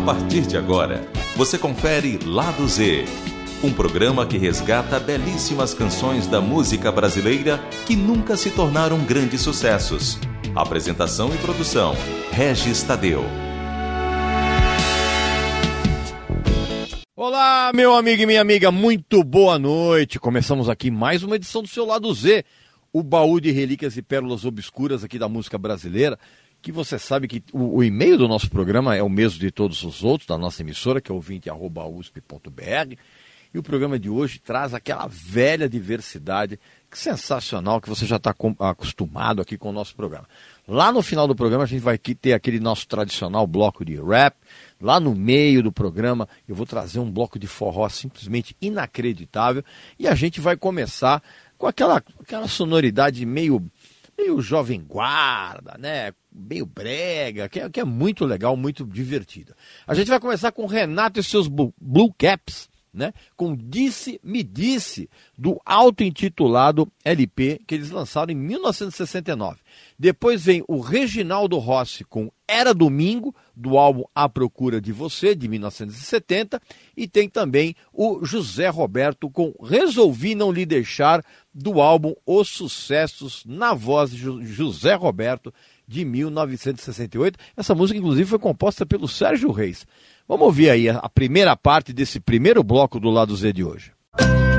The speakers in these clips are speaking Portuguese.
A partir de agora, você confere Lado Z, um programa que resgata belíssimas canções da música brasileira que nunca se tornaram grandes sucessos. Apresentação e produção: Regis Tadeu. Olá, meu amigo e minha amiga, muito boa noite. Começamos aqui mais uma edição do seu Lado Z, o baú de relíquias e pérolas obscuras aqui da música brasileira que você sabe que o, o, e-mail do nosso programa é o mesmo de todos os outros, da nossa emissora, que é ouvinte.usp.br. E o programa de hoje traz aquela velha diversidade que sensacional que você já está acostumado aqui com o nosso programa. Lá no final do programa a gente vai ter aquele nosso tradicional bloco de rap. Lá no meio do programa eu vou trazer um bloco de forró simplesmente inacreditável. E a gente vai começar com aquela, aquela sonoridade meio meio jovem guarda, né? Meio brega, que é, que é muito legal, muito divertida. A gente vai começar com Renato e seus Blue Caps, né? Com Disse Me Disse, do auto-intitulado LP que eles lançaram em 1969. Depois vem o Reginaldo Rossi com Era Domingo, do álbum A Procura de Você, de 1970. E tem também o José Roberto com Resolvi Não Lhe Deixar, do álbum Os Sucessos, na voz de José Roberto, de 1968. Essa música, inclusive, foi composta pelo Sérgio Reis. Vamos ouvir aí a primeira parte desse primeiro bloco do lado Z de hoje. De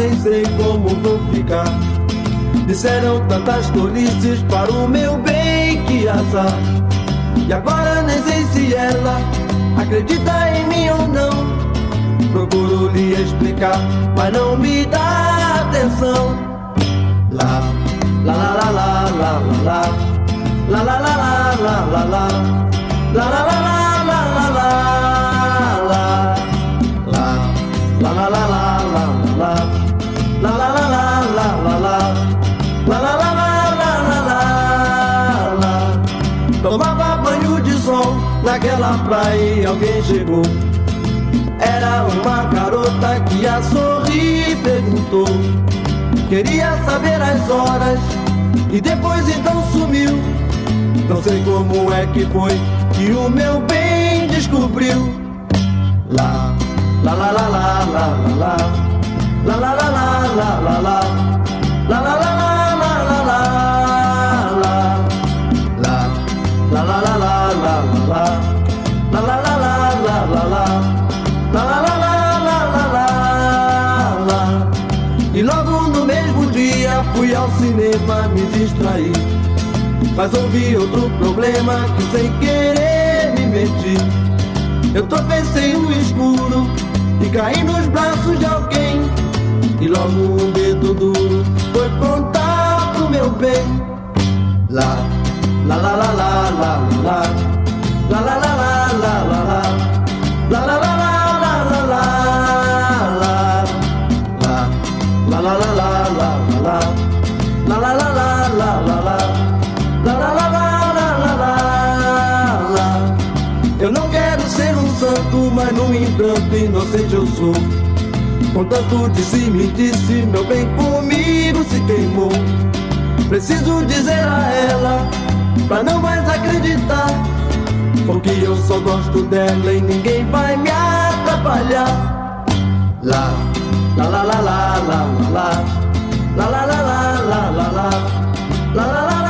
nem sei como vou ficar. Disseram tantas tolices para o meu bem que azar. E agora nem sei se ela acredita em mim ou não. Procuro lhe explicar, mas não me dá atenção. Lá, lá, lá, lá, lá, lá, lá, lá, lá, lá, lá, lá, lá, lá, lá, lá, lá, lá. Naquela praia alguém chegou. Era uma garota que a sorri perguntou. Queria saber as horas e depois então sumiu. Não sei como é que foi que o meu bem descobriu. Lá, lá, lá, lá, lá, lá, lá, lá, lá, lá, lá, lá, lá, lá, lá, lá, lá. E logo no mesmo dia fui ao cinema me distrair. Mas ouvi outro problema que sem querer me meti. Eu tropecei no escuro e caí nos braços de alguém. E logo um dedo duro foi contar Com tanto disse me disse, meu bem comigo se queimou. Preciso dizer a ela, pra não mais acreditar. Porque eu só gosto dela e ninguém vai me atrapalhar. Lá, lá, lá, lá, lá, lá, lá, lá, lá, lá, lá, lá, lá, lá, lá, lá, lá. Essa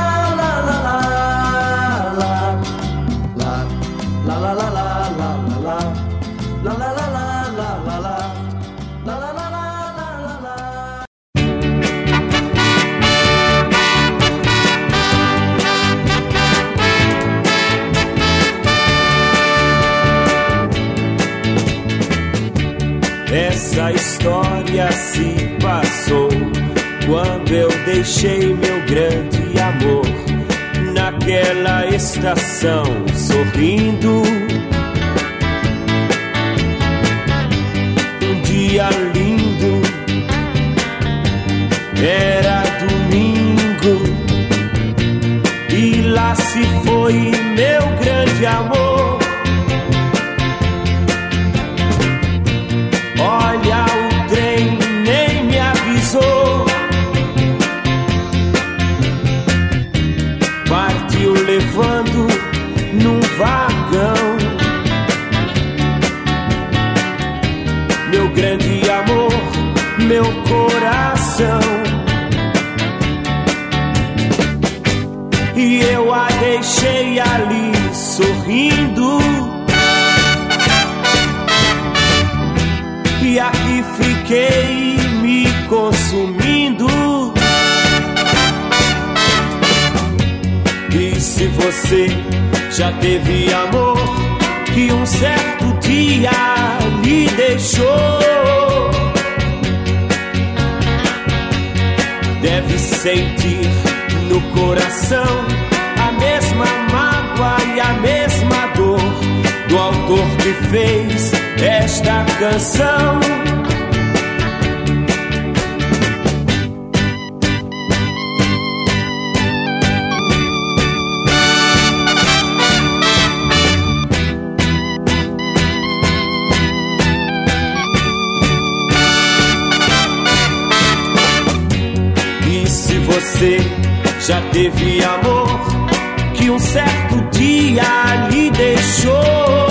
história se passou quando eu deixei meu grande amor naquela estação sorrindo. Um dia lindo, era você já teve amor que um certo dia lhe deixou, deve sentir no coração a mesma mágoa e a mesma dor do autor que fez esta canção. Você já teve amor que um certo dia lhe deixou,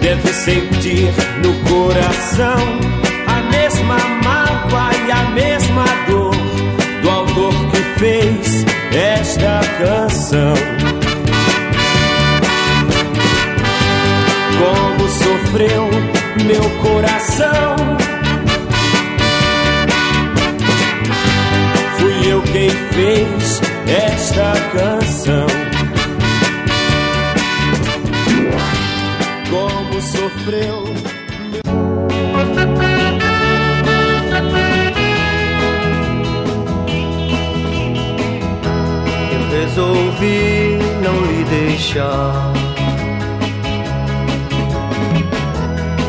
deve sentir no coração a mesma mágoa e a mesma dor do autor que fez esta canção. Como sofreu meu coração. Quem fez esta canção. Como sofreu. Eu resolvi não lhe deixar.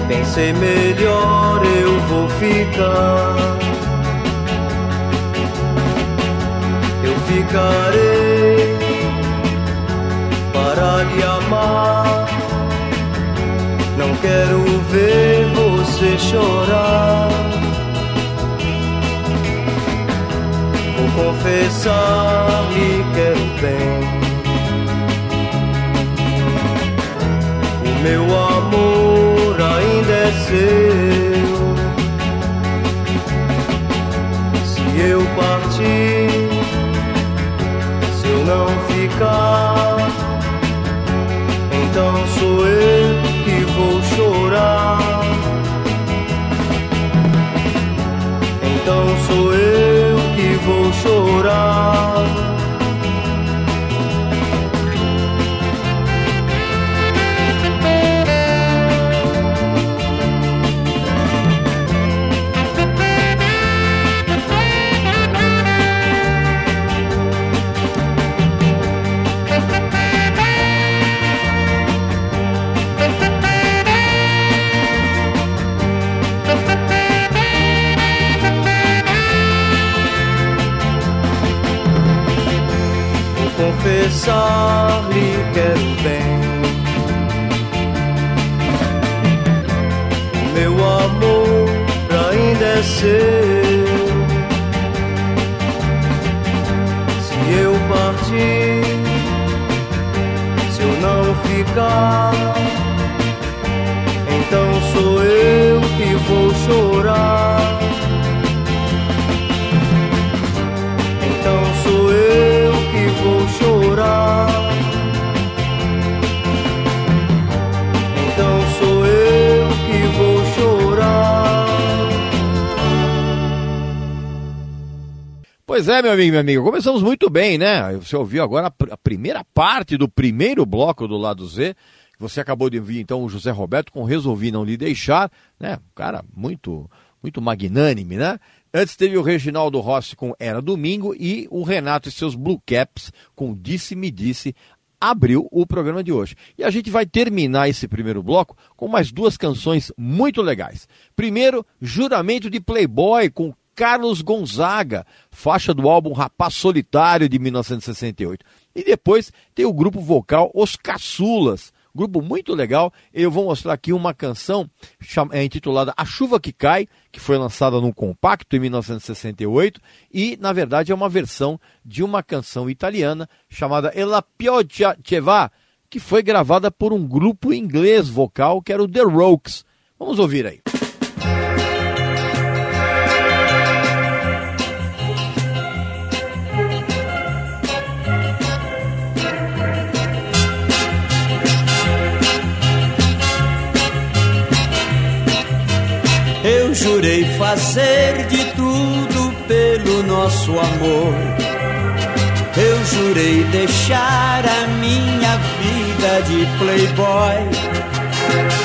Pensei melhor, eu vou ficar. Ficarei para lhe amar. Não quero ver você chorar. Vou confessar, lhe quero bem. O meu amor ainda é seu. Se eu partir, não ficar, então sou eu que vou chorar. Então sou eu que vou chorar. Confessar, lhe quero bem. Meu amor ainda é seu. Se eu partir, se eu não ficar, então sou eu que vou chorar. Chorar. Então sou eu que vou chorar. Pois é, meu amigo minha amiga, começamos muito bem, né? Você ouviu agora a, pr- a primeira parte do primeiro bloco do lado Z. Você acabou de ouvir então o José Roberto com Resolvi Não Lhe Deixar, né? Cara muito, muito magnânime, né? Antes teve o Reginaldo Rossi com Era Domingo e o Renato e seus Blue Caps com Disse Me Disse abriu o programa de hoje. E a gente vai terminar esse primeiro bloco com mais duas canções muito legais. Primeiro, Juramento de Playboy com Carlos Gonzaga, faixa do álbum Rapaz Solitário de 1968. E depois tem o grupo vocal Os Caçulas, grupo muito legal. Eu vou mostrar aqui uma canção é, intitulada A Chuva que Cai, que foi lançada num compacto em 1968 e, na verdade, é uma versão de uma canção italiana chamada Ella Pioggia che va, que foi gravada por um grupo inglês vocal que era o The Rokes. Vamos ouvir aí. Eu jurei fazer de tudo pelo nosso amor. Eu jurei deixar a minha vida de playboy.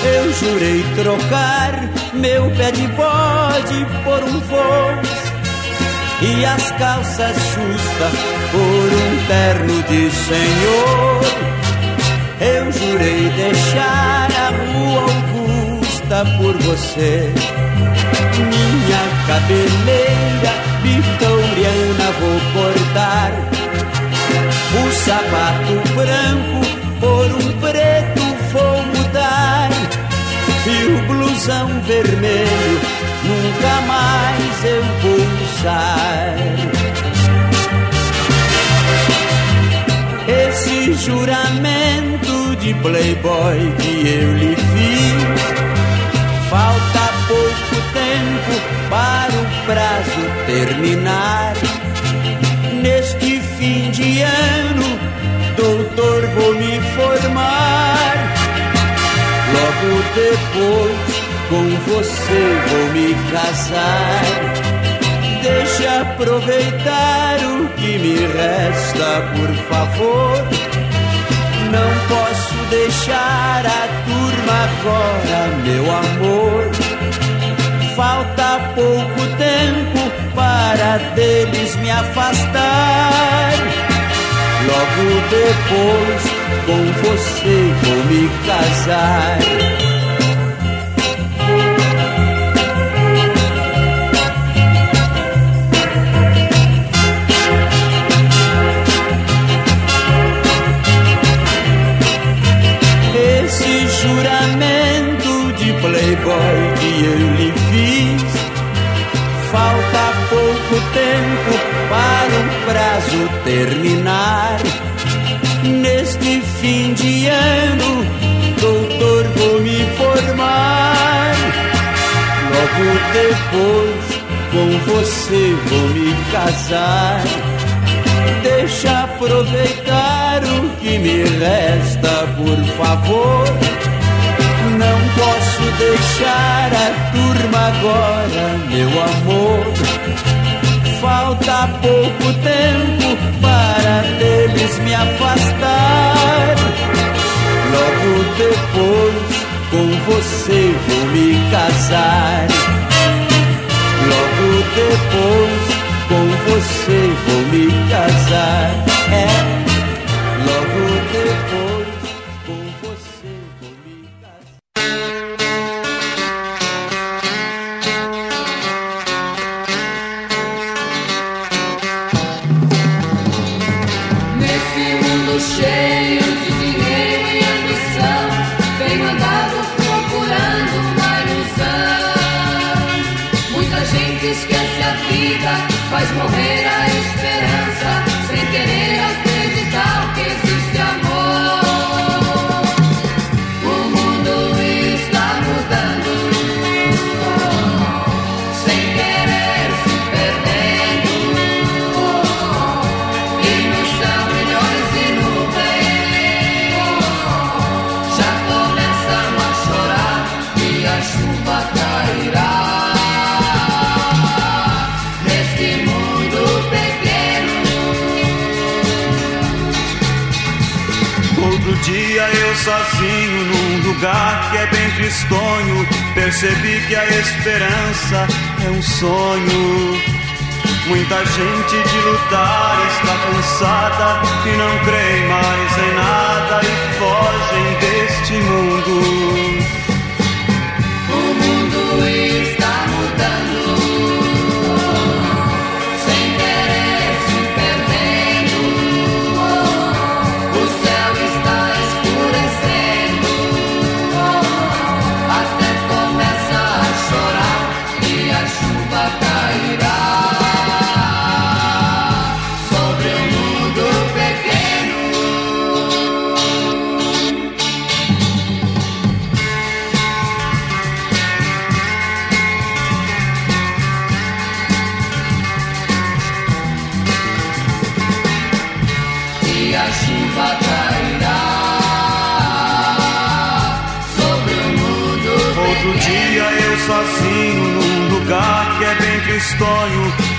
Eu jurei trocar meu pé de bode por um Volks e as calças justas por um terno de senhor. Eu jurei deixar a rua Augusta por você minha cabeleira vitoriana vou cortar. O sapato branco por um preto vou mudar. E o blusão vermelho nunca mais eu vou usar. Esse juramento de playboy que eu lhe fiz, falta para o prazo terminar. Neste fim de ano, doutor, vou me formar. Logo depois, com você vou me casar. Deixe aproveitar o que me resta, por favor. Não posso deixar a turma agora, meu amor. Falta pouco tempo para deles me afastar. Logo depois, com você vou me casar. Casar. Deixa aproveitar o que me resta, por favor. Não posso deixar a turma agora, meu amor. Falta pouco tempo para deles me afastar. Logo depois, com você vou me casar. Logo depois, com você vou me casar. É, que é bem tristonho Percebi que a esperança é um sonho. Muita gente de lutar está cansada e não crê mais em nada e fogem deste mundo. O mundo está mudando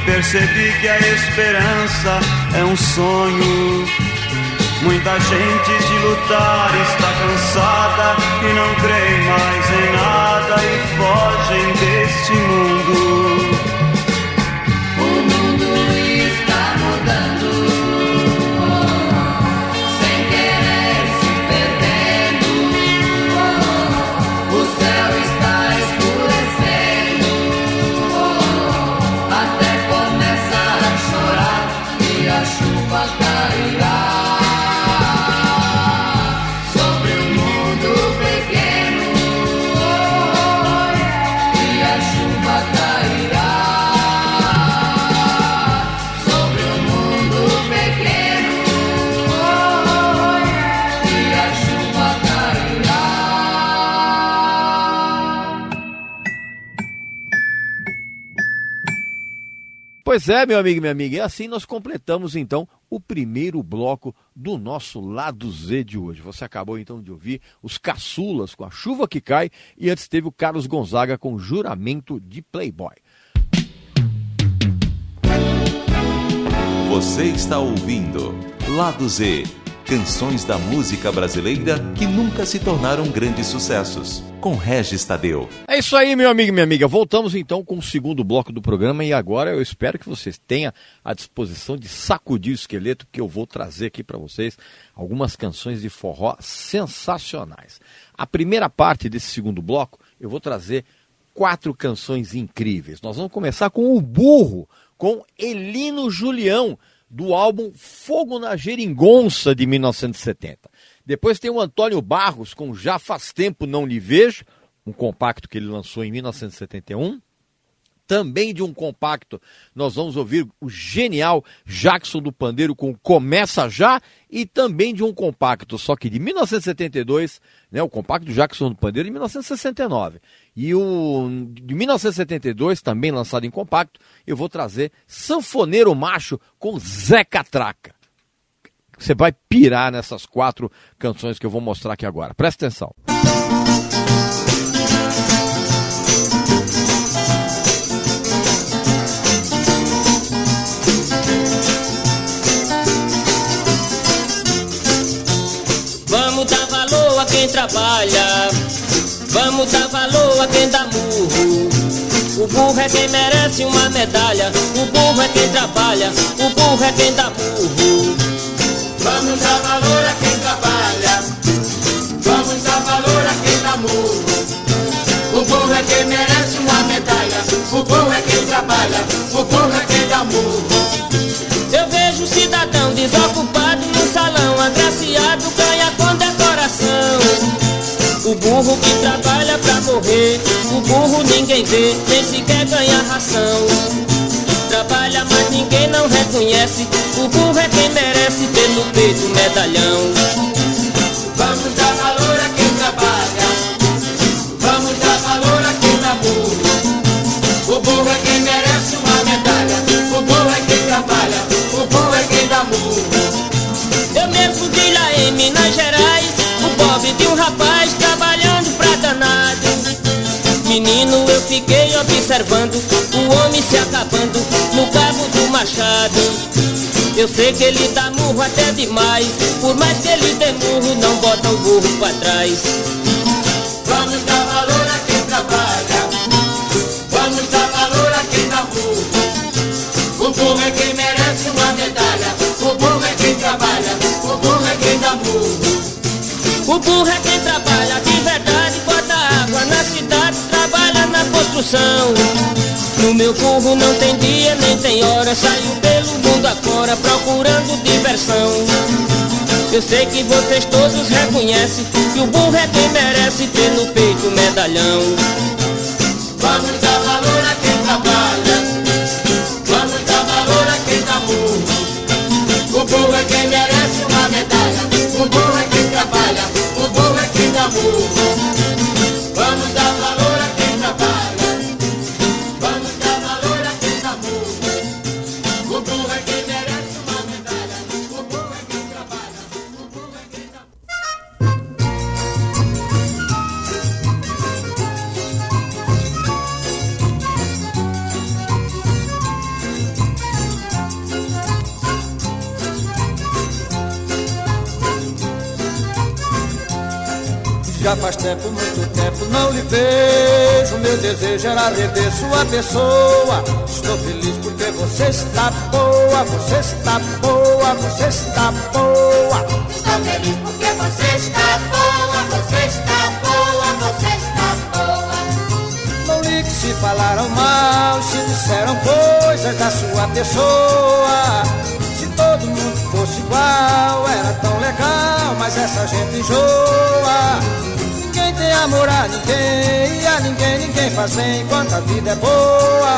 Percebi que a esperança é um sonho. Muita gente de lutar está cansada E não crê mais em nada e fogem deste mundo Pois é, meu amigo e minha amiga, e assim nós completamos então o primeiro bloco do nosso Lado Z de hoje. Você acabou então de ouvir os Caçulas com a chuva que cai e antes teve o Carlos Gonzaga com Juramento de Playboy. Você está ouvindo Lado Z, canções da música brasileira que nunca se tornaram grandes sucessos, com Regis Tadeu. É isso aí, meu amigo e minha amiga. Voltamos então com o segundo bloco do programa e agora eu espero que vocês tenham a disposição de sacudir o esqueleto que eu vou trazer aqui para vocês algumas canções de forró sensacionais. A primeira parte desse segundo bloco eu vou trazer quatro canções incríveis. Nós vamos começar com o Burro, com Elino Julião, do álbum Fogo na Geringonça de 1970. Depois tem o Antônio Barros com Já Faz Tempo Não Lhe Vejo, um compacto que ele lançou em 1971. Também de um compacto, nós vamos ouvir o genial Jackson do Pandeiro com Começa Já, e também de um compacto, só que de 1972, né, o compacto do Jackson do Pandeiro de 1969. E o de 1972, também lançado em compacto, eu vou trazer Sanfoneiro Macho com Zé Catraca. Você vai pirar nessas quatro canções que eu vou mostrar aqui agora. Presta atenção. Vamos quem trabalha, vamos dar valor a quem dá murro. O burro é quem merece uma medalha, o burro é quem trabalha, o burro é quem dá murro. Vamos dar valor a quem trabalha, vamos dar valor a quem dá murro. O burro é quem merece uma medalha, o burro é quem trabalha, o burro é quem dá murro. Eu vejo cidadão desocupado ração. Trabalha, mas ninguém não reconhece, o burro é quem merece no peito medalhão. Vamos dar valor a quem trabalha, vamos dar valor a quem dá murro. O burro é quem merece uma medalha, o burro é quem trabalha, o burro é quem dá murro. Eu mesmo vi lá em Minas Gerais O pobre de um rapaz trabalhando pra danado Menino, eu fiquei observando acabando no cabo do machado Eu sei que ele dá murro até demais Por mais que ele dê murro, não bota o burro pra trás Vamos dar valor a quem trabalha, vamos dar valor a quem dá murro. O burro é quem merece uma medalha, o burro é quem trabalha, o burro é quem dá murro. O burro é quem trabalha de verdade, bota água na cidade, trabalha na construção. No meu burro não tem dia nem tem hora, saio pelo mundo afora procurando diversão. Eu sei que vocês todos reconhecem que o burro é quem merece ter no peito medalhão. Vamos dar valor a quem trabalha, vamos dar valor a quem dá murro. O burro é quem merece uma medalha, o burro é quem trabalha, o burro é quem dá murro. Faz tempo, muito tempo não lhe vejo. Meu desejo era rever sua pessoa. Estou feliz porque você está boa, você está boa, você está boa. Estou feliz porque você está boa, você está boa, você está boa. Não ligue se falaram mal, se disseram coisas da sua pessoa. Se todo mundo fosse igual, era tão legal, mas essa gente enjoa. Tem amor a ninguém, e a ninguém ninguém faz bem enquanto a vida é boa.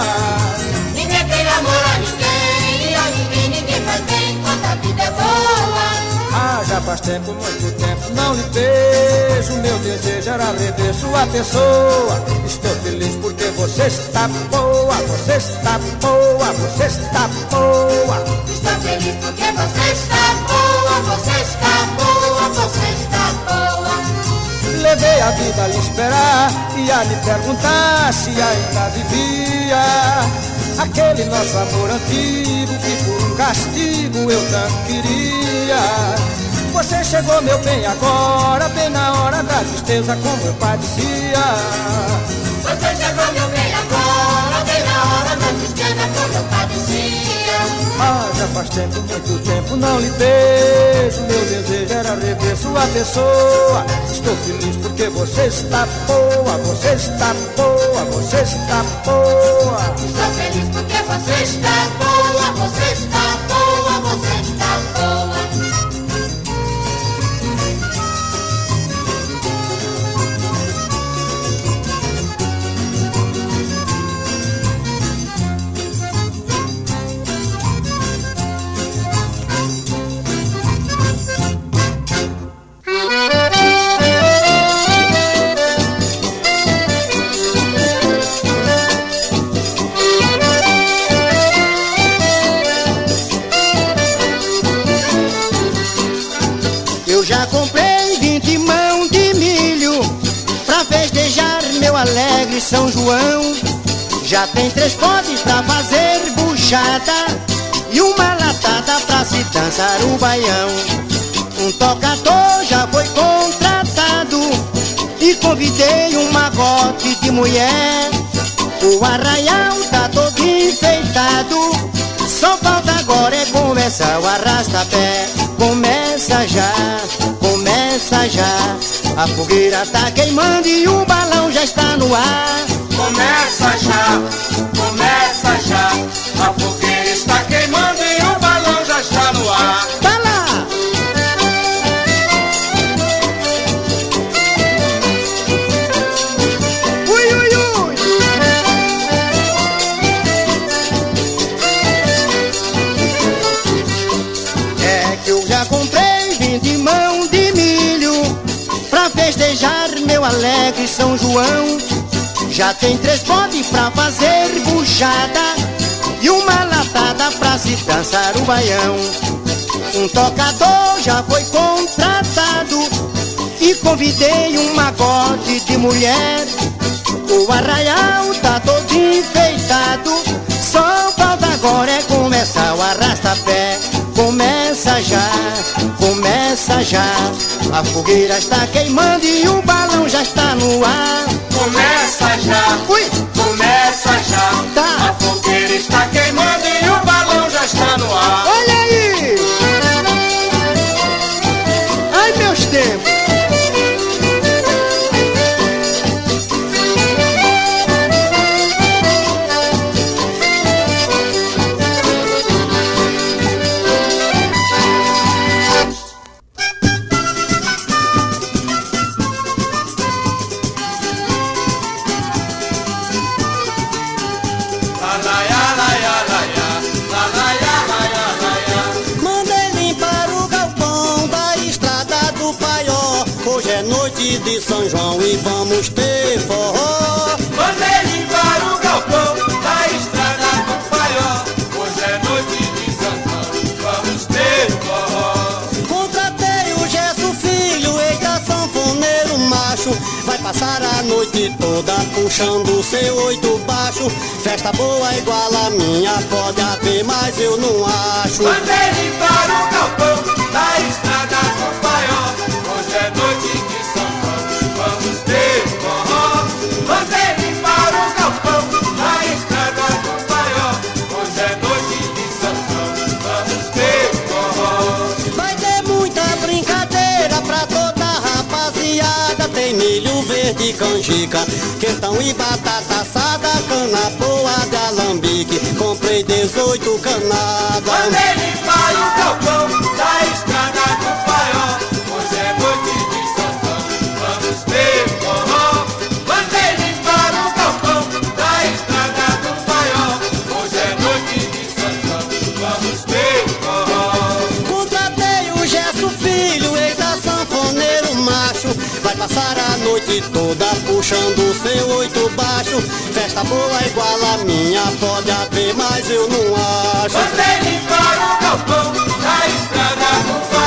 Ninguém tem amor a ninguém, e a ninguém ninguém faz bem enquanto a vida é boa. Ah, já faz tempo, muito tempo não lhe vejo. Meu desejo era rever sua pessoa. Estou feliz porque você está boa, você está boa, você está boa. Estou feliz porque você está boa, você está boa, você está boa. Levei a vida a lhe esperar e a lhe perguntar se ainda vivia. Aquele nosso amor antigo que por um castigo eu tanto queria. Você chegou, meu bem, agora, bem na hora da tristeza, como eu padecia. Você chegou meu bem agora, bem na hora da tristeza como eu padecia. Ah, já faz tempo, muito tempo não lhe vejo. Meu desejo era rever sua pessoa. Estou feliz porque você está boa, você está boa, você está boa. Estou feliz porque você está boa, você está boa, você está boa. Alegre São João. Já tem três potes pra fazer buchada E uma latada pra se dançar o baião. Um tocador já foi contratado E convidei um magote de mulher. O arraial tá todo enfeitado só falta agora é começar o arrasta-pé Começa já, começa já A fogueira tá queimando e o balão já está no ar Começa já, começa já. A fogueira está queimando alegre São João. Já tem três potes pra fazer buchada E uma latada pra se dançar o baião. Um tocador já foi contratado E convidei um magote de mulher. O arraial tá todo enfeitado Só falta agora é começar o arrasta-pé. Começa já, começa já A fogueira está queimando e o balão já está no ar Começa já, Ui! começa já. Tá. A fogueira está queimando e o balão já está no ar. Olha aí! Moça boa igual a minha pode haver, mas eu não acho. Mandei ele para o galpão, na estrada do paió. Hoje é noite de São Paulo, vamos ter forró. Mandei ele para o galpão, na estrada do paió. Hoje é noite de São Paulo, vamos ter forró. Vai ter muita brincadeira pra toda a rapaziada. Tem milho verde, canjica, quentão e batata 18 canadas. Mandei limpar o galpão da estrada do paió. Hoje é noite de Santão, vamos ter forró. Mandei limpar o galpão da estrada do paió. Hoje é noite de Santão, vamos ter forró. Contratei o Gesso Filho, eita sanfoneiro macho. Vai passar a noite toda puxando seu oito baixo. Festa boa igual a minha, pode haver, mas eu não acho. Mandei limpar o galpão da estrada do paió.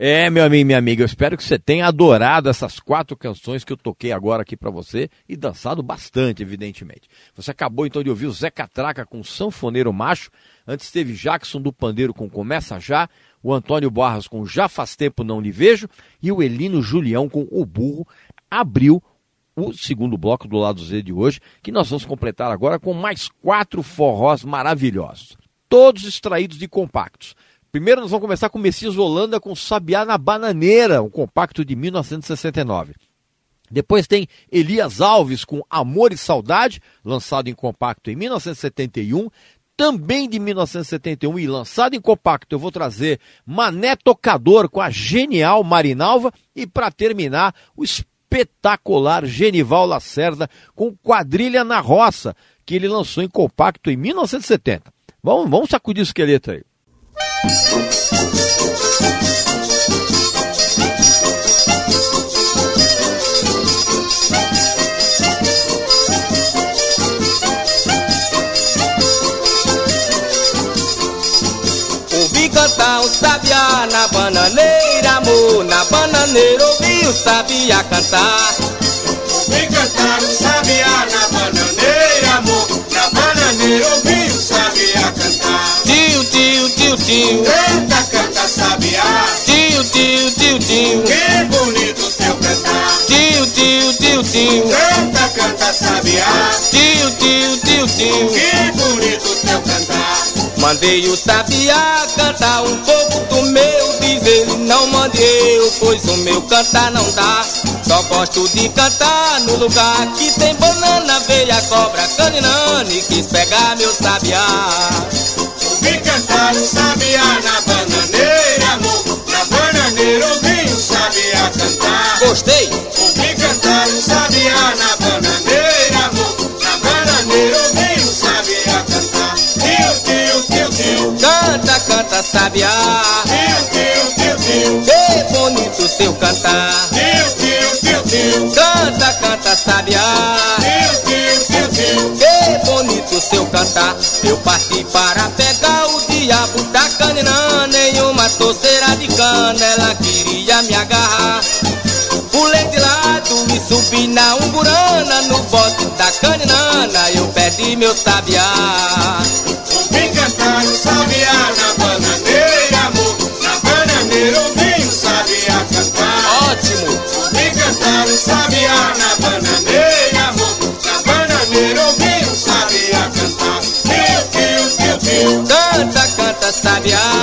É, meu amigo e minha amiga, eu espero que você tenha adorado essas quatro canções que eu toquei agora aqui pra você e dançado bastante, evidentemente. Você acabou então de ouvir o Zé Catraca com Sanfoneiro Macho, antes teve Jackson do Pandeiro com Começa Já, o Antônio Barras com Já Faz Tempo Não Lhe Vejo e o Elino Julião com O Burro abriu o segundo bloco do lado Z de hoje, que nós vamos completar agora com mais quatro forrós maravilhosos, todos extraídos de compactos. Primeiro nós vamos começar com Messias Holanda com Sabiá na Bananeira, um compacto de 1969. Depois tem Elias Alves com Amor e Saudade, lançado em compacto em 1971. Também de 1971 e lançado em compacto, eu vou trazer Mané Tocador com a genial Marinalva. E para terminar, o espetacular Genival Lacerda com Quadrilha na Roça, que ele lançou em compacto em 1970. Vamos, vamos sacudir o esqueleto aí. Na bananeira, amor. Na bananeira ouvi o sabiá cantar. Ouvi cantar o sabiá na bananeira, amor. Na bananeira ouvi o sabiá cantar. Tio, tio, tio. Canta, canta, sabiá. Tio, tio, tio, tio. Que bonito teu cantar. Tio, tio, tio, tio. Canta, canta, sabiá. Tio, tio, tio, tio. Que bonito teu cantar. Mandei o sabiá cantar um pouco do meu, diz ele não mande eu, pois o meu cantar não dá. Só gosto de cantar no lugar que tem banana, aveia, cobra, caninane, quis pegar meu sabiá. Ouvi cantar o sabiá na bananeira, amor. Na bananeira ouvi o sabiá cantar. Gostei, Ouvi cantar o sabiá na bananeira, amor. Na bananeira ouvi o sabiá cantar. Tio, tio, tio, tio. canta, canta sabiá. Tio, tio, tio, tio. Que bonito seu cantar. Tio, tio, tio, tio. Canta, canta sabiá. Tio, tio, tio, tio. Que bonito seu cantar. Eu parti para pegar meu sabiá. Ouvi cantar o sabiá na bananeira, amor. Na bananeira ouvi o sabiá cantar. Ótimo, Ouvi cantar o sabiá na bananeira, amor. Na bananeira ouvi o sabiá cantar. Tio, tio, tio, tio. canta, canta sabiá.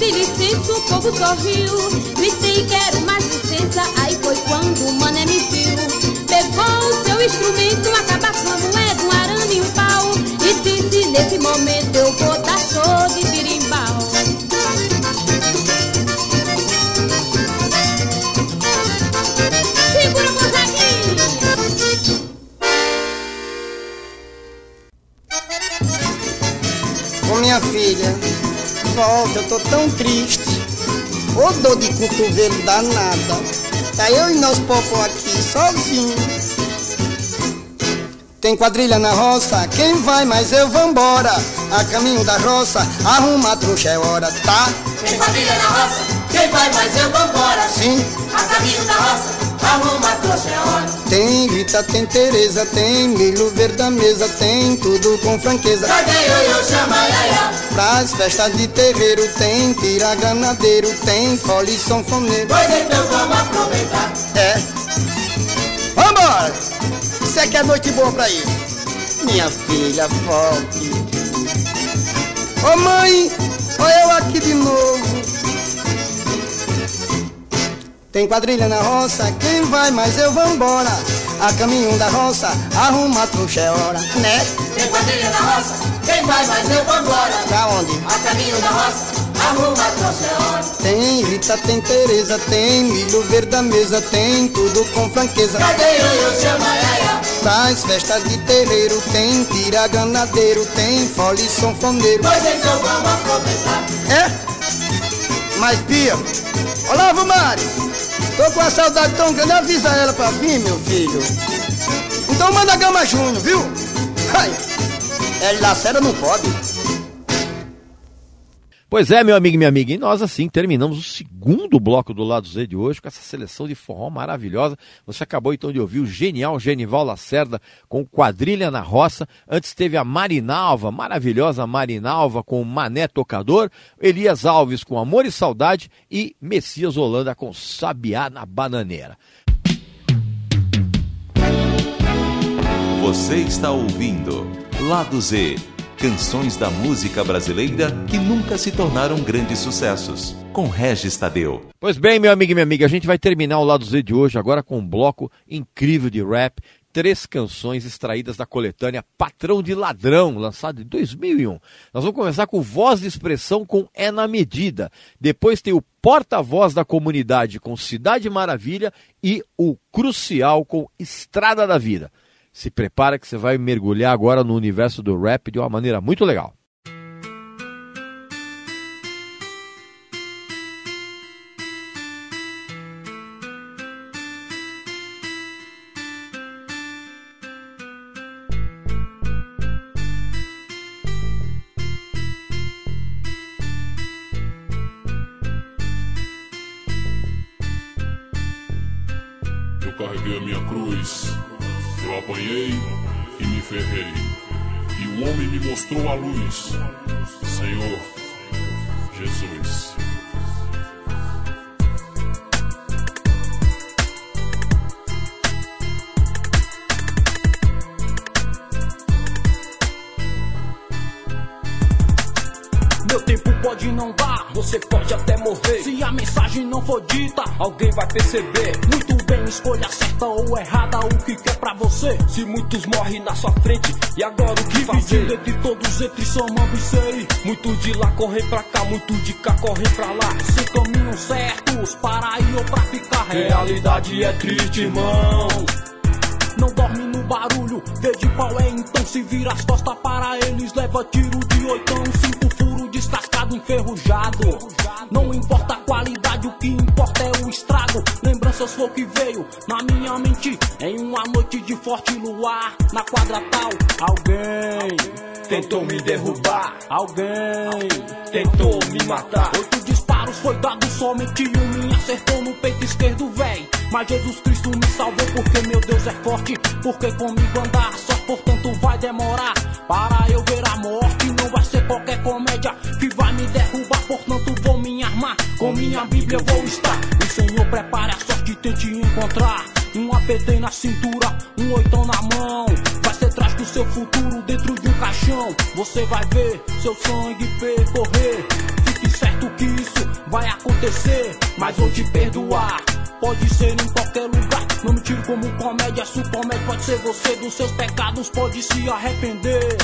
Pedi licença, o povo sorriu. Gritei, quero mais licença, aí foi quando o mané me viu. Pegou o seu instrumento, uma cabaça, uma moeda, um arame e um pau. E disse, nesse momento eu vou dar show de birimbau. Eu tô tão triste. Ô dor de cotovelo danada. Tá eu e nosso popó aqui sozinho. Tem quadrilha na roça, quem vai, mas eu vambora. A caminho da roça, arruma a trouxa, é hora, tá? Tem quadrilha na roça, quem vai, mas eu vambora. Sim. A caminho da roça, arruma trouxa, é. Tem Rita, tem Tereza, tem milho verde da mesa, tem tudo com franqueza. Cadê eu, chama, iaia? Pras festas de terreiro, tem tira granadeiro, tem fole e sanfoneiro. Pois então vamos aproveitar. É. Vambora! Isso é que é noite boa pra isso. Minha filha, volte. Ô mãe, olha eu aqui de novo. Tem quadrilha na roça, quem vai, mas eu vambora. A caminho da roça, arruma a trouxa, é hora, né? Tem quadrilha na roça, quem vai, mas eu vambora. Pra onde? A caminho da roça, arruma a trouxa, é hora. Tem Rita, tem Tereza, tem milho verde da mesa, tem tudo com franqueza. Cadê eu, chama, iaia? Pras festas de terreiro, tem tira ganadeiro, tem fole e sanfoneiro. Pois então vamos. É? Pia, Olavo Mari, tô com a saudade tão grande, avisa ela pra vir, meu filho. Então manda Gama Júnior, viu? Ai, ela Lacera não pode. Pois é, meu amigo e minha amiga, e nós assim terminamos o segundo bloco do lado Z de hoje com essa seleção de forró maravilhosa. Você acabou então de ouvir o genial Genival Lacerda com Quadrilha na Roça. Antes teve a Marinalva, maravilhosa Marinalva com Mané Tocador, Elias Alves com Amor e Saudade e Messias Holanda com Sabiá na Bananeira. Você está ouvindo Lado Z, canções da música brasileira que nunca se tornaram grandes sucessos, com Regis Tadeu. Pois bem, meu amigo e minha amiga, a gente vai terminar o lado Z de hoje agora com um bloco incrível de rap. Três canções extraídas da coletânea Patrão de Ladrão, lançado em 2001. Nós vamos começar com Voz de Expressão com É na Medida. Depois tem o Porta-Voz da Comunidade com Cidade Maravilha e o Crucial com Estrada da Vida. Se prepara que você vai mergulhar agora no universo do rap de uma maneira muito legal. Carreguei a minha cruz, apanhei e me ferrei. E o homem me mostrou a luz, Senhor Jesus. Meu tempo pode não dar você pode até morrer. A mensagem não for dita, alguém vai perceber. Muito bem, escolha certa ou errada, o que quer pra você. Se muitos morrem na sua frente, e agora o que fazer? Dividindo entre todos, entre somando e sei. Muito de lá correm pra cá, muito de cá correm pra lá. Sem caminhos certos, para ir ou pra ficar. Realidade é triste, irmão. Não dorme no barulho, vê de qual é então se vira as costas para eles, leva tiro de oitão, cinco furo descascado, enferrujado. Não importa a qualidade, o que importa é o estrago. Lembranças foi o que veio na minha mente em uma noite de forte luar na quadra tal. Alguém tentou me derrubar, alguém tentou me matar. Oito disparos foi dado, somente um me acertou no peito esquerdo, véi. Mas Jesus Cristo me salvou porque meu Deus é forte, porque comigo andar só, portanto vai demorar para eu ver a morte. Vai ser qualquer comédia que vai me derrubar, portanto vou me armar. Com minha Bíblia eu vou estar. O Senhor prepare a sorte, tente encontrar. Um APT na cintura, um oitão na mão. Vai ser atrás do seu futuro dentro de um caixão. Você vai ver seu sangue percorrer. Fique certo que isso vai acontecer, mas vou te perdoar. Pode ser em qualquer lugar, não me tiro como comédia. Se o comédia pode ser você dos seus pecados, pode se arrepender.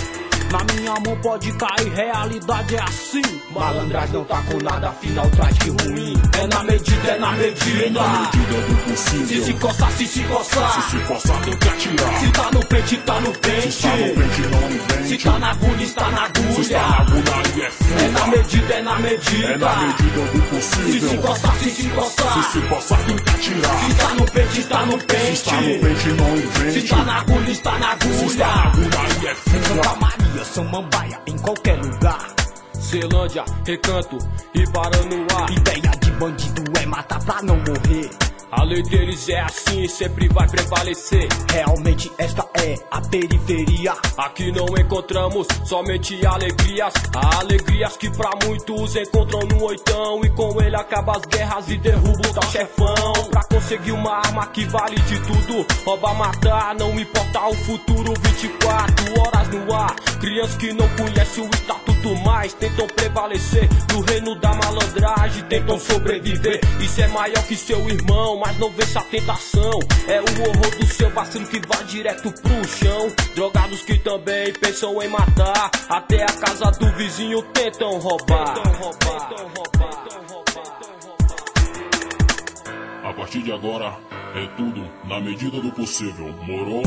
Na minha mão pode cair, realidade é assim. Malandragem não tá com nada, afinal traz que ruim. É na medida, é na medida. É na medida do possível. Se se coçar, se se coçar. Se se coçar, tem que atirar. Se tá no pente, tá no pente. Se tá no pente, não invente. Se tá na agulha, está na agulha. Se está na agulha, é. É na medida, é na medida. É na medida do possível. Se se coçar, se se coçar. Se se coçar, tem que atirar. Se tá no pente, está no pente. Se está no pente, não invente. Se tá na agulha, está na agulha. Se está na agulha, aí é fuga. Santa Maria, Samambaia, em qualquer lugar. Ceilândia, Recanto e Paranoá. Ideia de bandido é matar pra não morrer. A lei deles é assim e sempre vai prevalecer. Realmente esta é a periferia. Aqui não encontramos somente alegrias. Alegrias que pra muitos encontram no oitão. E com ele acaba as guerras e derruba o tal chefão. Pra conseguir uma arma que vale de tudo. Rouba, matar, não importa o futuro. 24 horas no ar. Crianças que não conhecem o estatuto mais. Tentam prevalecer no reino da malandragem. Tentam sobreviver. Isso é maior que seu irmão mas não vê essa tentação. É o horror do seu vacilo que vai direto pro chão. Drogados que também pensam em matar. Até a casa do vizinho tentam roubar. Tentam roubar. Tentam roubar. A partir de agora, é tudo na medida do possível. Morou?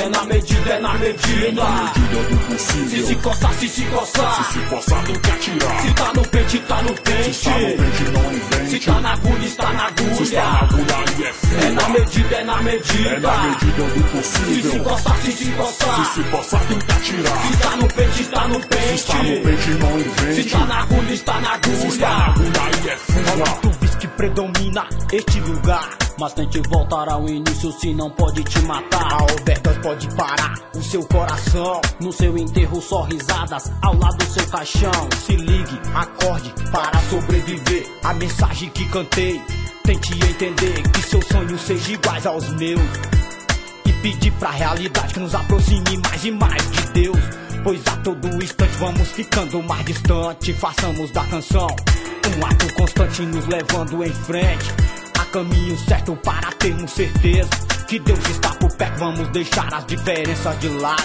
É na medida, é na medida. É na medida do possível. Se se coçar, se se coçar. Se se coçar, tem que atirar. Se tá no pente, tá no pente. Se tá no pente, não invente. Se tá na agulha, está na agulha. Se está na agulha, é fuga. É na medida, é na medida. É na medida do possível. Se se coçar, se se coçar. Se se coçar, tem que atirar. Se tá no pente, está no pente. Se está no pente, não invente. Se tá na agulha, está na agulha. Se está na agulha, é fuga. Tu vis que predomina este lugar. Mas tente voltar ao início se não pode te matar. A overdose pode parar o seu coração. No seu enterro só risadas ao lado do seu caixão. Se ligue, acorde para sobreviver. A mensagem que cantei. Tente entender que seus sonhos sejam iguais aos meus. E pedir pra realidade que nos aproxime mais e mais de Deus. Pois a todo instante vamos ficando mais distante. Façamos da canção um ato constante nos levando em frente. Caminho certo para termos certeza que Deus está por perto. Vamos deixar as diferenças de lado.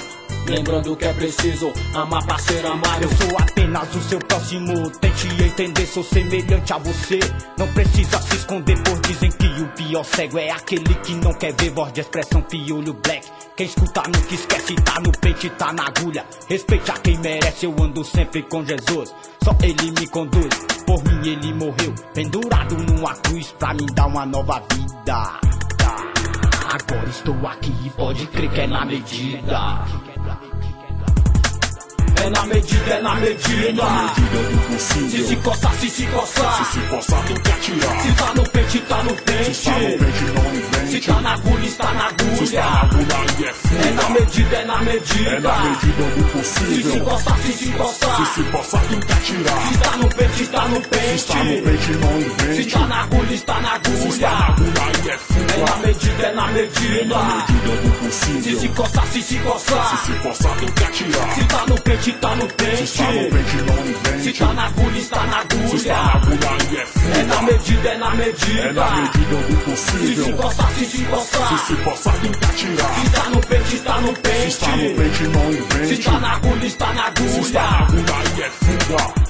Lembrando que é preciso amar pra ser amado. Eu sou apenas o seu próximo. Tente entender, sou semelhante a você. Não precisa se esconder, por dizem que o pior cego é aquele que não quer ver voz de expressão piolho black. Quem escuta nunca esquece, tá no peito, tá na agulha. Respeite a quem merece, eu ando sempre com Jesus. Só ele me conduz, por mim ele morreu. Pendurado numa cruz pra me dar uma nova vida. Agora estou aqui e pode crer que é na medida. É na medida, é na medida. É na medida do possível. Se se coçar, se se coçar. Se se coçar, tem que atirar. Se tá no pente, tá no pente. Se tá no pente, não invente. Se tá na agulha, está na agulha. Se está na agulha, aí é fuga. É na medida, é na medida. É na medida do possível. Se se coçar, se se coçar. Se se coçar, tem que atirar. Se tá no pente, está no pente. Se está no pente, não invente. Se tá na agulha, está na agulha. Se está na agulha, aí é fuga. É na medida, é na medida. É na medida do possível. Se se coçar, se se coçar. Se se coçar, tem que atirar. Se tá no pente, tá no pente. Se está no pente, não invente. Se tá na agulha, está na agulha. Se na agulha, aí é fuga. É na medida, é na medida. É na medida do possível. Se se coçar, se se coçar. Se se coçar, tem que atirar. Se tá no pente, está no pente. Se está no pente, não invente. Se tá na agulha, está na agulha. Se está na agulha, aí é. Fuga,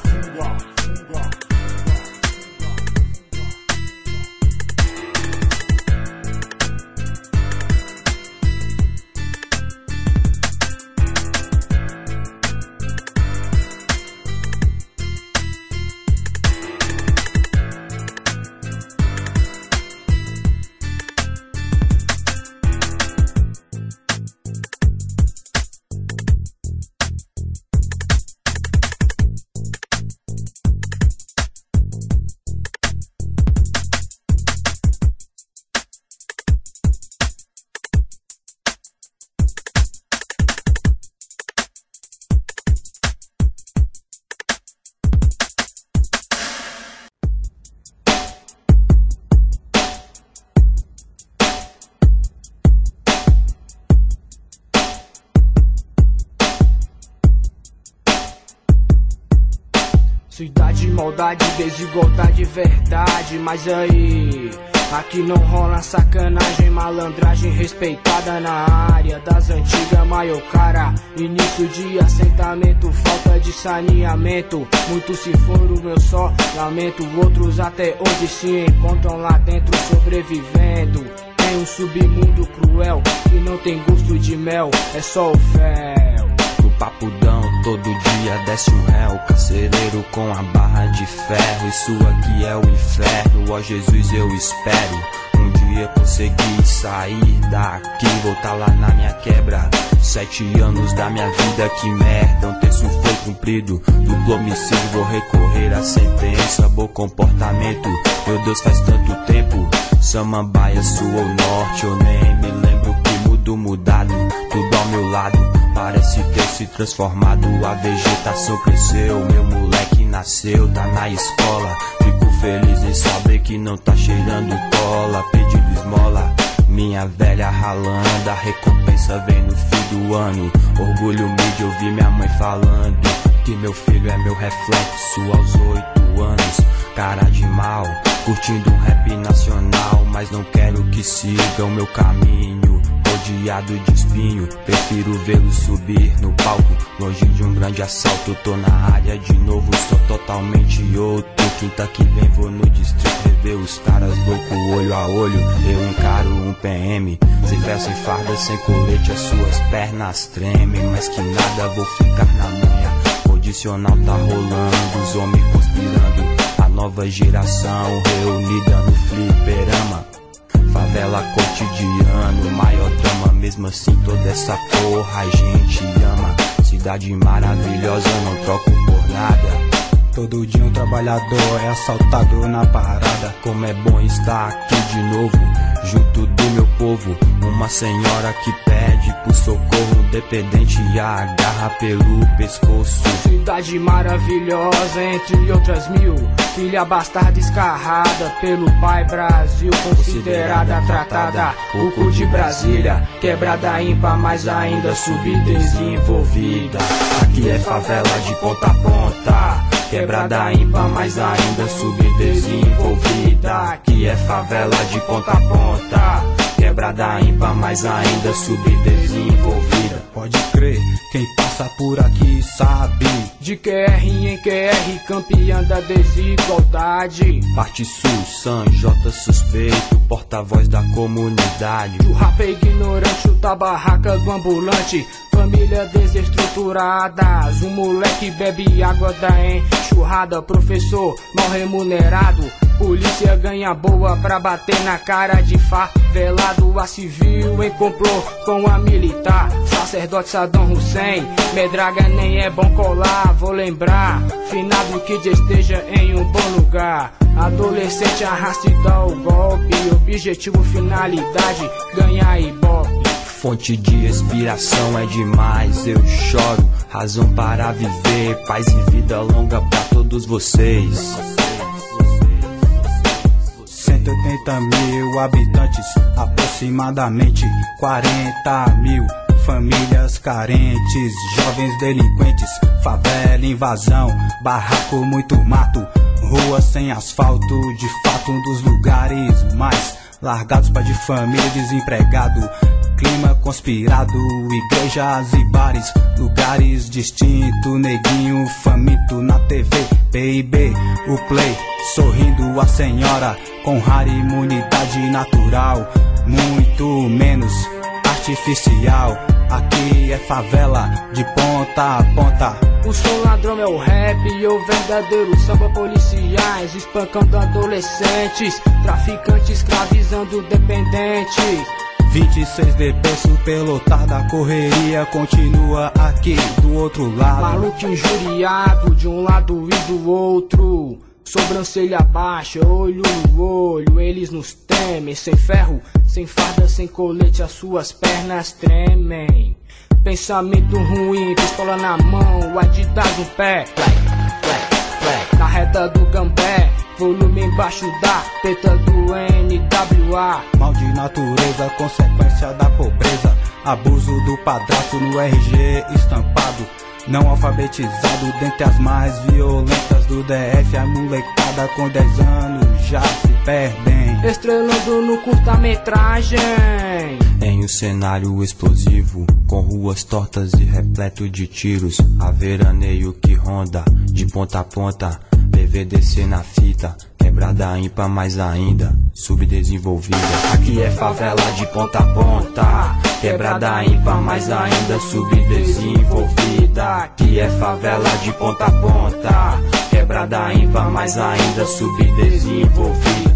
desigualdade, verdade, mas aí. Aqui não rola sacanagem, malandragem respeitada na área das antigas maior cara. Início de assentamento, falta de saneamento. Muitos se foram, meu só lamento. Outros até hoje se encontram lá dentro sobrevivendo. Tem um submundo cruel que não tem gosto de mel, é só o fel. No papudão todo dia desce um réu Carcereiro com a barra de ferro. Isso aqui é o inferno Ó Jesus eu espero Um dia conseguir sair daqui Voltar lá na minha quebra. Sete anos da minha vida, que merda Um terço foi cumprido. Duplo homicídio, vou recorrer à sentença Bom comportamento. Meu Deus, faz tanto tempo Samambaia, sul ou norte. Eu nem me lembro que mudo mudado Tudo ao meu lado Parece ter se transformado, a vegetação cresceu. Meu moleque nasceu, tá na escola. Fico feliz em saber que não tá cheirando cola. Pedindo esmola, minha velha ralando. A recompensa vem no fim do ano. Orgulho me de ouvir minha mãe falando que meu filho é meu reflexo aos oito anos. Cara de mal, curtindo um rap nacional, mas não quero que siga o meu caminho rodeado de espinho. Prefiro vê-lo subir no palco, longe de um grande assalto. Tô na área de novo, sou totalmente outro. Quinta que vem vou no distrito rever os caras louco, olho a olho. Eu encaro um PM, sem fé, sem farda, sem colete. As suas pernas tremem, mas que nada, vou ficar na manhã. Condicional tá rolando, os homens conspirando. A nova geração reunida no fliperama. Favela cotidiano, maior drama, mesmo assim toda essa porra a gente ama. Cidade maravilhosa, não troco por nada. Todo dia um trabalhador é assaltado na parada. Como é bom estar aqui de novo, junto do meu povo. Uma senhora que pede por socorro, dependente e agarra pelo pescoço. Cidade maravilhosa, entre outras mil. Filha bastarda escarrada pelo pai Brasil, considerada tratada. O cu de Brasília, quebrada ímpar, mas ainda subdesenvolvida. Aqui é favela de ponta a ponta. Quebrada ímpar, mas ainda subdesenvolvida. Aqui é favela de ponta a ponta. Quebrada ímpar, mas ainda subdesenvolvida. Pode crer, quem passa por aqui sabe. De QR em QR, campeã da desigualdade. Parte Sul, San J suspeito, porta-voz da comunidade. O rap é ignorante, o barraca do ambulante. Família desestruturadas, um moleque bebe água da enxurrada. Professor mal remunerado, polícia ganha boa pra bater na cara de favelado. A civil em complô com a militar, sacerdote Saddam Hussein. Medraga nem é bom colar, vou lembrar. Finado que esteja em um bom lugar. Adolescente arrasta e dá o golpe. Objetivo, finalidade, ganhar ibope. Fonte de inspiração é demais, eu choro. Razão para viver, paz e vida longa pra todos vocês. 180 mil habitantes, aproximadamente 40 mil famílias carentes, jovens delinquentes, favela, invasão, barraco, muito mato, rua sem asfalto, de fato um dos lugares mais largados para de família desempregado. Clima conspirado, igrejas e bares, lugares distintos, neguinho faminto na TV, PIB, o play, sorrindo a senhora, com rara imunidade natural, muito menos artificial. Aqui é favela de ponta a ponta. O som ladrão é o rap e o verdadeiro samba policiais espancando adolescentes, traficantes escravizando dependentes. 26 de berço, pelotada, correria continua aqui do outro lado. Maluco injuriado de um lado e do outro. Sobrancelha baixa, olho no olho, eles nos temem. Sem ferro, sem farda, sem colete, as suas pernas tremem. Pensamento ruim, pistola na mão, Adidas no pé. Na reta do gambé, volume embaixo da teta do NWA. Mal de natureza, consequência da pobreza. Abuso do padrasto no RG estampado. Não alfabetizado dentre as mais violentas do DF. A molecada com 10 anos já se perdem. Estrelando no curta-metragem. Em um cenário explosivo, com ruas tortas e repleto de tiros, a veraneio que ronda de ponta a ponta, PVDC na fita, quebrada ímpar mais ainda, subdesenvolvida. Aqui é favela de ponta a ponta, quebrada ímpar mais ainda, subdesenvolvida. Aqui é favela de ponta a ponta, quebrada ímpar mais ainda, subdesenvolvida.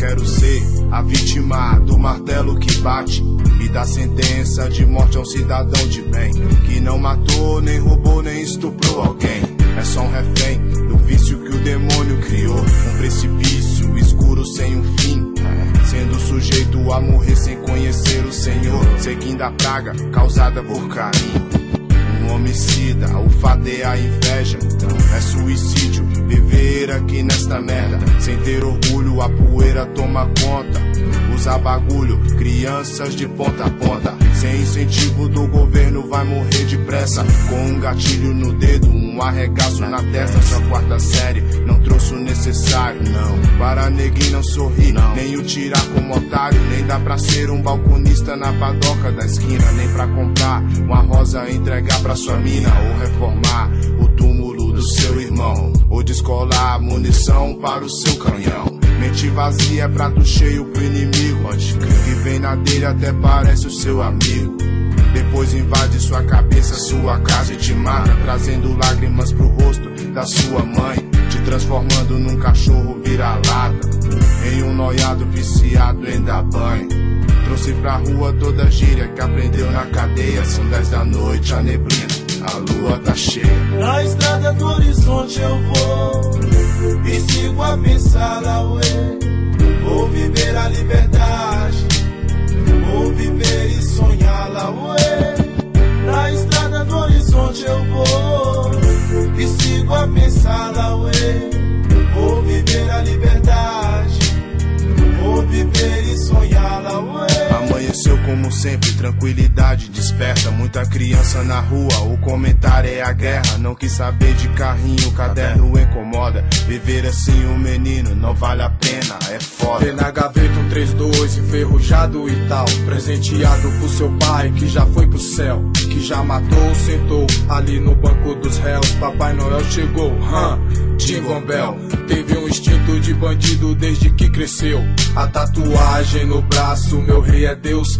Quero ser a vítima do martelo que bate. E da sentença de morte a um cidadão de bem. Que não matou, nem roubou, nem estuprou alguém. É só um refém do vício que o demônio criou. Um precipício escuro sem um fim. Sendo sujeito a morrer sem conhecer o Senhor. Seguindo a praga causada por um homicida, o fato é a inveja. É suicídio viver aqui nesta merda. Sem ter orgulho, a poeira toma conta. Usar bagulho, crianças de ponta a ponta. Sem incentivo do governo, vai morrer depressa. Com um gatilho no dedo, um arregaço na testa. Sua quarta série não trouxe o necessário, não. Para neguinho não sorrir, não. nem o tirar como otário. Nem dá pra ser um balconista na padoca da esquina. Nem pra comprar uma rosa entregar pra sua mina. Ou reformar o túmulo do seu irmão. Ou descolar munição para o seu canhão. Mente vazia, prato cheio pro inimigo. Que vem na dele até parece o seu amigo. Depois invade sua cabeça, sua casa e te mata, trazendo lágrimas pro rosto da sua mãe, te transformando num cachorro vira-lata, em um noiado viciado em dar banho. Trouxe pra rua toda a gíria que aprendeu na cadeia. São dez da noite, a neblina, a lua tá cheia. Na estrada do horizonte eu vou e sigo a pensar na Amanheceu como sempre, tranquilidade desperta. Muita criança na rua, o comentário é a guerra. Não quis saber de carrinho, o caderno incomoda. Viver assim, um menino, não vale a pena, é foda. Tem na gaveta um 3 dois, enferrujado e tal. Presenteado por seu pai que já foi pro céu. Que já matou, sentou ali no banco dos réus. Papai Noel chegou, hum, Jingle Bell. Teve um instinto de bandido desde que cresceu. A tatuagem no braço, meu rei é Deus.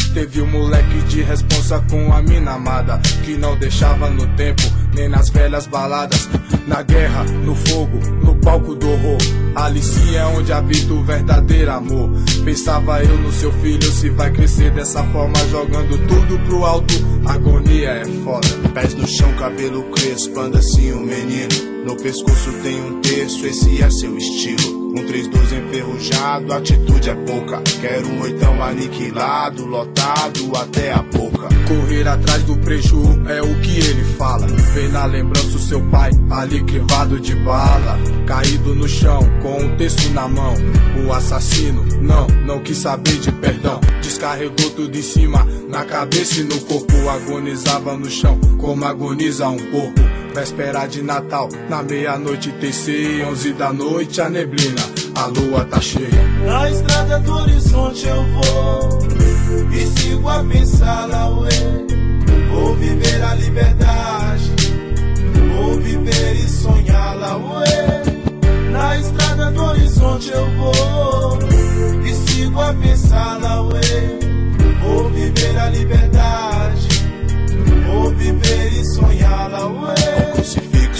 Teve um moleque de responsa com a mina amada. Que não deixava no tempo, nem nas velhas baladas. Na guerra, no fogo, no palco do horror. Ali sim é onde habita o verdadeiro amor. Pensava eu no seu filho, se vai crescer dessa forma, jogando tudo pro alto. Agonia é foda. Pés no chão, cabelo crespo, anda assim o menino. No pescoço tem um terço, esse é seu estilo. Um 312 enferrujado, atitude é pouca. Quero um oitão aniquilado, lotado até a boca. Correr atrás do preju é o que ele fala. Vem na lembrança o seu pai, ali crivado de bala. Caído no chão, com um texto na mão. O assassino, não, não quis saber de perdão. Descarregou tudo em cima, na cabeça e no corpo. Agonizava no chão, como agoniza um porco. Véspera de Natal, na meia-noite TC, 11 da noite, a neblina, a lua tá cheia. Na estrada do horizonte eu vou e sigo a ué. Vou viver a liberdade, vou viver e sonhar lá, ué. Na estrada do horizonte eu vou e sigo a ué. Vou viver a liberdade, vou viver e sonhar lá,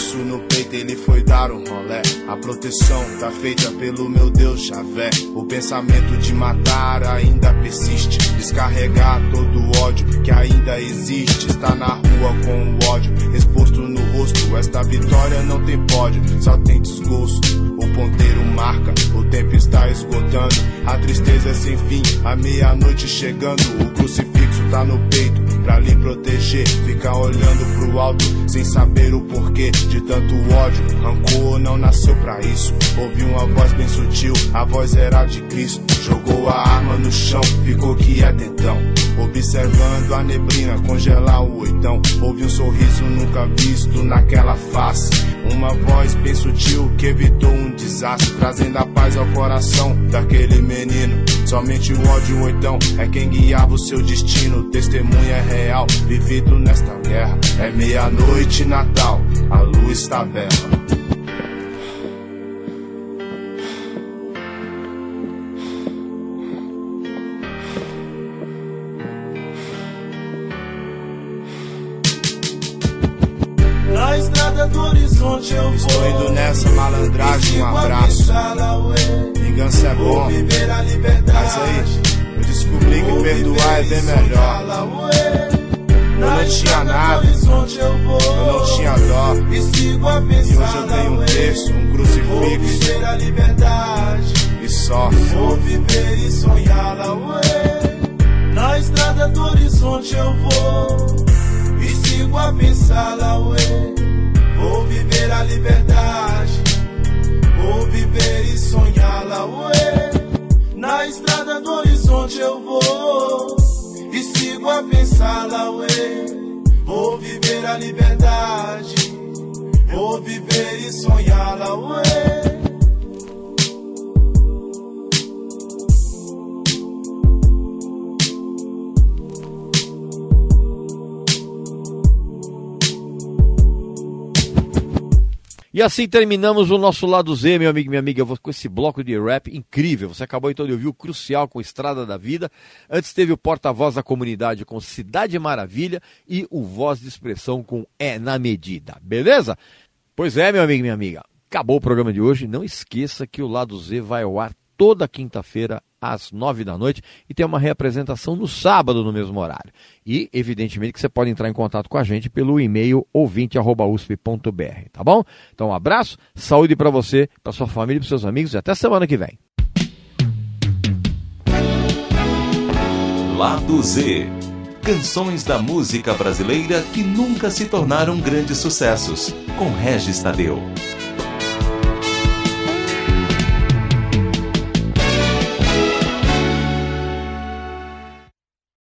Crucifixo no peito, ele foi dar um rolé. A proteção tá feita pelo meu Deus Javé. O pensamento de matar ainda persiste. Descarregar todo o ódio que ainda existe. Está na rua com o ódio exposto no rosto. Esta vitória não tem pódio, só tem desgosto. O ponteiro marca, o tempo está esgotando. A tristeza é sem fim, a meia-noite chegando. O crucifixo tá no peito pra lhe proteger. Fica olhando pro alto sem saber o porquê de tanto ódio. Rancor não nasceu pra isso. Ouvi uma voz bem sutil, a voz era de Cristo. Jogou a arma no chão, ficou quieto então. Observando a neblina congelar o oitão. Ouvi um sorriso nunca visto naquela face. Uma voz bem sutil que evitou um desastre, trazendo a paz ao coração daquele menino. Somente o ódio oitão é quem guiava o seu destino. Testemunha é real, vivido nesta guerra. É meia-noite, Natal, a luz está bela. Na estrada do horizonte eu vou. Estou indo nessa malandragem, um abraço. Vingança é bom, mas aí perdoar é bem melhor. Eu não tinha nada, eu não tinha dó. E hoje eu tenho um texto, um crucifixo. E só. Vou viver e sonhar. Na estrada do horizonte eu vou e sigo a ué. Vou viver a liberdade, vou viver e sonhar lá, ué. Na estrada do horizonte eu vou e sigo a pensar lá, ué. Vou viver a liberdade, vou viver e sonhar lá, ué. E assim terminamos o nosso lado Z, meu amigo e minha amiga, com esse bloco de rap incrível. Você acabou então de ouvir o Crucial com Estrada da Vida. Antes teve o Porta-Voz da Comunidade com Cidade Maravilha e o Voz de Expressão com É na Medida. Beleza? Pois é, meu amigo e minha amiga. Acabou o programa de hoje. Não esqueça que o lado Z vai ao ar toda quinta-feira às nove da noite e tem uma reapresentação no sábado no mesmo horário. E, evidentemente, que você pode entrar em contato com a gente pelo e-mail ouvinte.usp.br, tá bom? Então, um abraço, saúde para você, para sua família para seus amigos e até semana que vem. Lado Z. Canções da música brasileira que nunca se tornaram grandes sucessos. Com Regis Tadeu.